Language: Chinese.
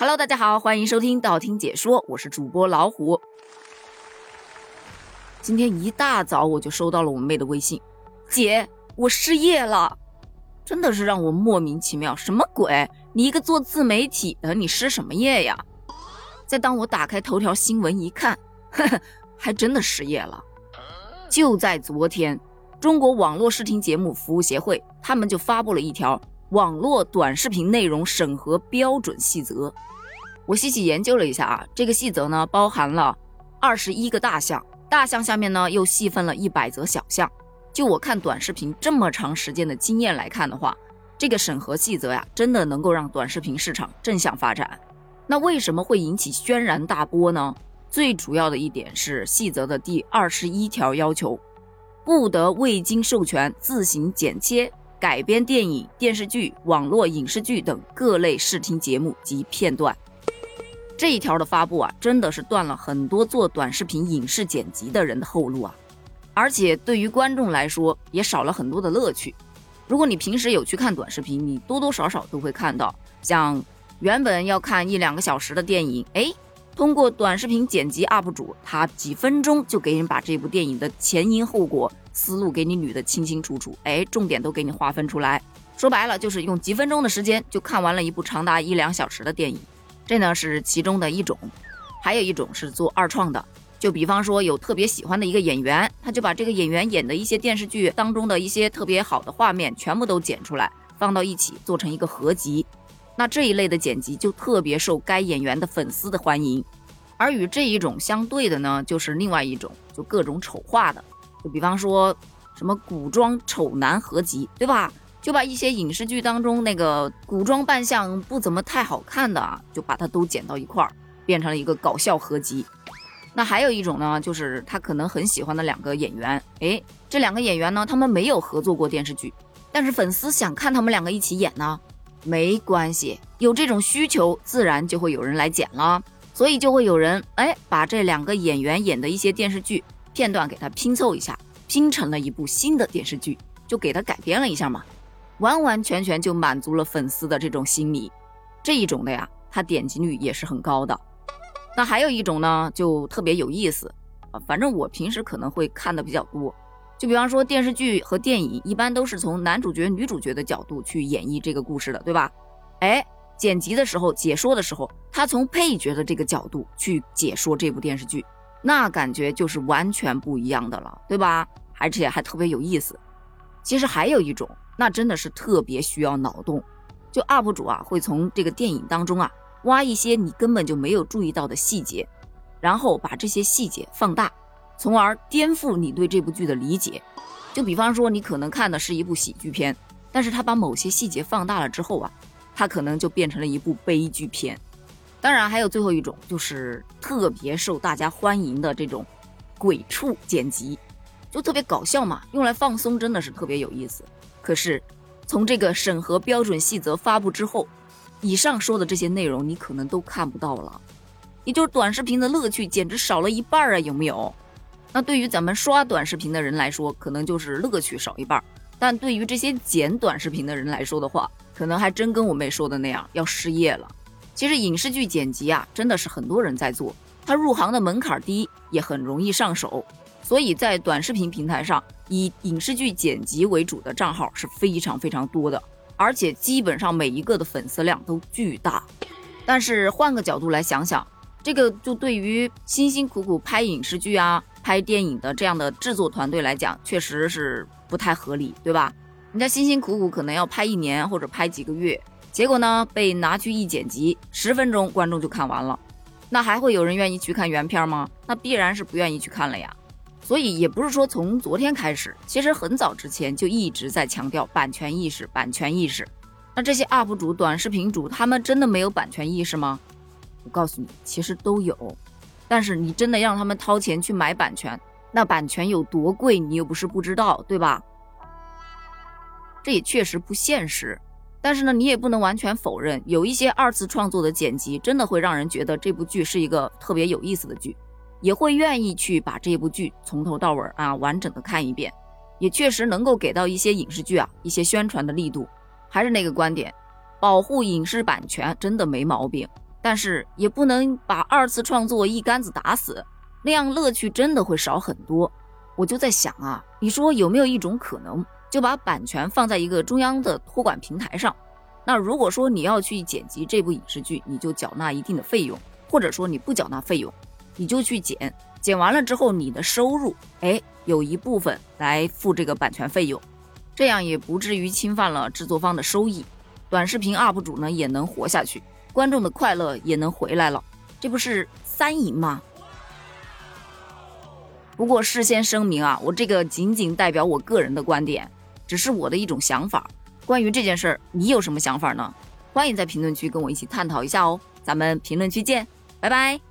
Hello，大家好，欢迎收听道听解说，我是主播老虎。今天一大早我就收到了我妹的微信，姐，我失业了，真的是让我莫名其妙，什么鬼？你一个做自媒体的，你失什么业呀？再当我打开头条新闻一看，呵呵，还真的失业了。就在昨天，中国网络视听节目服务协会他们就发布了一条。网络短视频内容审核标准细则，我细细研究了一下啊，这个细则呢包含了二十一个大项，大项下面呢又细分了一百则小项。就我看短视频这么长时间的经验来看的话，这个审核细则呀，真的能够让短视频市场正向发展。那为什么会引起轩然大波呢？最主要的一点是细则的第二十一条要求，不得未经授权自行剪切。改编电影、电视剧、网络影视剧等各类视听节目及片段，这一条的发布啊，真的是断了很多做短视频影视剪辑的人的后路啊！而且对于观众来说，也少了很多的乐趣。如果你平时有去看短视频，你多多少少都会看到，像原本要看一两个小时的电影，哎，通过短视频剪辑 UP 主，他几分钟就给人把这部电影的前因后果。思路给你捋得清清楚楚，哎，重点都给你划分出来。说白了，就是用几分钟的时间就看完了一部长达一两小时的电影。这呢是其中的一种，还有一种是做二创的。就比方说有特别喜欢的一个演员，他就把这个演员演的一些电视剧当中的一些特别好的画面全部都剪出来，放到一起做成一个合集。那这一类的剪辑就特别受该演员的粉丝的欢迎。而与这一种相对的呢，就是另外一种，就各种丑化的。就比方说，什么古装丑男合集，对吧？就把一些影视剧当中那个古装扮相不怎么太好看的啊，就把它都剪到一块儿，变成了一个搞笑合集。那还有一种呢，就是他可能很喜欢的两个演员，哎，这两个演员呢，他们没有合作过电视剧，但是粉丝想看他们两个一起演呢，没关系，有这种需求，自然就会有人来剪了，所以就会有人哎，把这两个演员演的一些电视剧。片段给它拼凑一下，拼成了一部新的电视剧，就给它改编了一下嘛，完完全全就满足了粉丝的这种心理。这一种的呀，它点击率也是很高的。那还有一种呢，就特别有意思啊，反正我平时可能会看的比较多。就比方说电视剧和电影，一般都是从男主角、女主角的角度去演绎这个故事的，对吧？哎，剪辑的时候、解说的时候，他从配角的这个角度去解说这部电视剧。那感觉就是完全不一样的了，对吧？而且还特别有意思。其实还有一种，那真的是特别需要脑洞。就 UP 主啊，会从这个电影当中啊，挖一些你根本就没有注意到的细节，然后把这些细节放大，从而颠覆你对这部剧的理解。就比方说，你可能看的是一部喜剧片，但是他把某些细节放大了之后啊，它可能就变成了一部悲剧片。当然，还有最后一种，就是特别受大家欢迎的这种鬼畜剪辑，就特别搞笑嘛，用来放松真的是特别有意思。可是，从这个审核标准细则发布之后，以上说的这些内容你可能都看不到了，也就是短视频的乐趣简直少了一半啊，有没有？那对于咱们刷短视频的人来说，可能就是乐趣少一半；但对于这些剪短视频的人来说的话，可能还真跟我妹说的那样，要失业了。其实影视剧剪辑啊，真的是很多人在做，它入行的门槛低，也很容易上手，所以在短视频平台上，以影视剧剪辑为主的账号是非常非常多的，而且基本上每一个的粉丝量都巨大。但是换个角度来想想，这个就对于辛辛苦苦拍影视剧啊、拍电影的这样的制作团队来讲，确实是不太合理，对吧？人家辛辛苦苦可能要拍一年或者拍几个月。结果呢，被拿去一剪辑，十分钟观众就看完了，那还会有人愿意去看原片吗？那必然是不愿意去看了呀。所以也不是说从昨天开始，其实很早之前就一直在强调版权意识，版权意识。那这些 UP 主、短视频主，他们真的没有版权意识吗？我告诉你，其实都有。但是你真的让他们掏钱去买版权，那版权有多贵，你又不是不知道，对吧？这也确实不现实。但是呢，你也不能完全否认，有一些二次创作的剪辑真的会让人觉得这部剧是一个特别有意思的剧，也会愿意去把这部剧从头到尾啊完整的看一遍，也确实能够给到一些影视剧啊一些宣传的力度。还是那个观点，保护影视版权真的没毛病，但是也不能把二次创作一竿子打死，那样乐趣真的会少很多。我就在想啊，你说有没有一种可能，就把版权放在一个中央的托管平台上？那如果说你要去剪辑这部影视剧，你就缴纳一定的费用，或者说你不缴纳费用，你就去剪，剪完了之后你的收入，哎，有一部分来付这个版权费用，这样也不至于侵犯了制作方的收益，短视频 UP 主呢也能活下去。观众的快乐也能回来了，这不是三赢吗？不过事先声明啊，我这个仅仅代表我个人的观点，只是我的一种想法。关于这件事儿，你有什么想法呢？欢迎在评论区跟我一起探讨一下哦。咱们评论区见，拜拜。